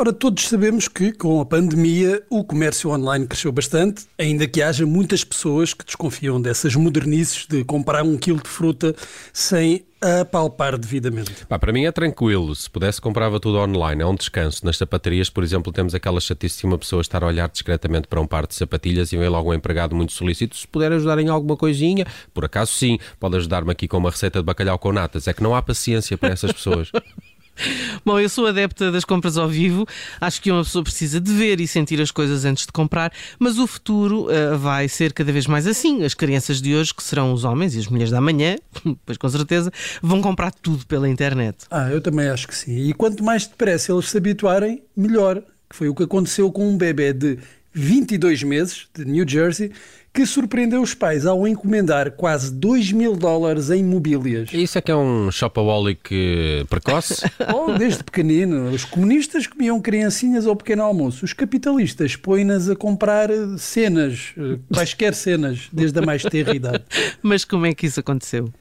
Ora, todos sabemos que, com a pandemia, o comércio online cresceu bastante, ainda que haja muitas pessoas que desconfiam dessas modernices de comprar um quilo de fruta sem apalpar devidamente. Pá, para mim é tranquilo. Se pudesse, comprava tudo online. É um descanso. Nas sapatarias, por exemplo, temos aquela chatice de uma pessoa estar a olhar discretamente para um par de sapatilhas e vem logo um empregado muito solicito. Se puder ajudar em alguma coisinha, por acaso sim, pode ajudar-me aqui com uma receita de bacalhau com natas. É que não há paciência para essas pessoas. Bom, eu sou adepta das compras ao vivo. Acho que uma pessoa precisa de ver e sentir as coisas antes de comprar, mas o futuro uh, vai ser cada vez mais assim. As crianças de hoje, que serão os homens e as mulheres da manhã, pois com certeza, vão comprar tudo pela internet. Ah, eu também acho que sim. E quanto mais depressa eles se habituarem, melhor. Que foi o que aconteceu com um bebê de 22 meses, de New Jersey, que surpreendeu os pais ao encomendar quase 2 mil dólares em mobílias. Isso é que é um shopaholic precoce? oh, desde pequenino. Os comunistas comiam criancinhas ao pequeno almoço. Os capitalistas põem-nas a comprar cenas, eh, quaisquer cenas, desde a mais terra idade. Mas como é que isso aconteceu?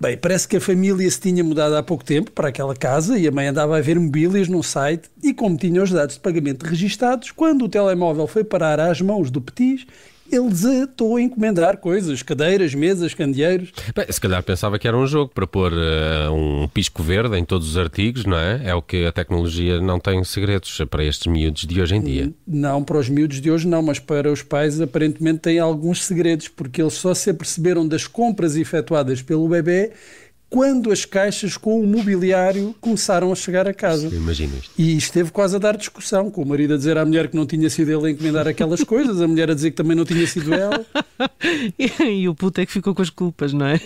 Bem, parece que a família se tinha mudado há pouco tempo para aquela casa e a mãe andava a ver mobílias num site e como tinha os dados de pagamento registados, quando o telemóvel foi parar às mãos do Petis, ele desatou a encomendar coisas, cadeiras, mesas, candeeiros. Bem, se calhar pensava que era um jogo para pôr uh, um pisco verde em todos os artigos, não é? É o que a tecnologia não tem segredos para estes miúdos de hoje em dia. Não, para os miúdos de hoje não, mas para os pais aparentemente têm alguns segredos, porque eles só se aperceberam das compras efetuadas pelo bebê quando as caixas com o mobiliário começaram a chegar a casa. Imagina isto. E esteve quase a dar discussão, com o marido a dizer à mulher que não tinha sido ele a encomendar aquelas coisas, a mulher a dizer que também não tinha sido ela. e, e, o puto é que ficou com as culpas, não é?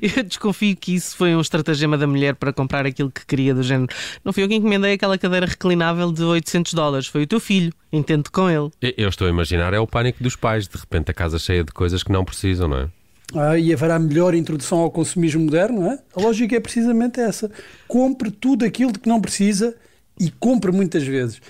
Eu desconfio que isso foi um estratagema da mulher para comprar aquilo que queria, do género. Não fui eu que encomendei aquela cadeira reclinável de 800 dólares, foi o teu filho. Entende com ele. Eu estou a imaginar, é o pânico dos pais, de repente a casa cheia de coisas que não precisam, não é? Ah, e haverá melhor introdução ao consumismo moderno, não é? A lógica é precisamente essa. Compre tudo aquilo de que não precisa e compre muitas vezes.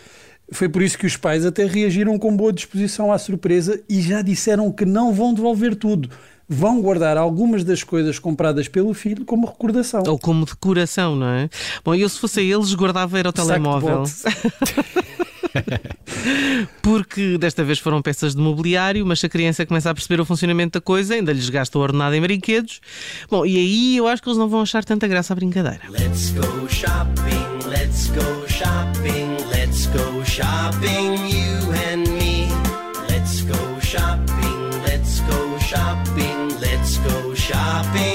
Foi por isso que os pais até reagiram com boa disposição à surpresa e já disseram que não vão devolver tudo. Vão guardar algumas das coisas compradas pelo filho como recordação. Ou como decoração, não é? Bom, eu se fosse eles guardava era o telemóvel. Porque desta vez foram peças de mobiliário, mas se a criança começa a perceber o funcionamento da coisa, ainda lhes gasta o ordenado em brinquedos. Bom, e aí eu acho que eles não vão achar tanta graça à brincadeira. Let's go shopping, let's go shopping, let's go shopping, you and me. Let's go shopping, let's go shopping, let's go shopping,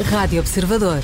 Rádio Observador.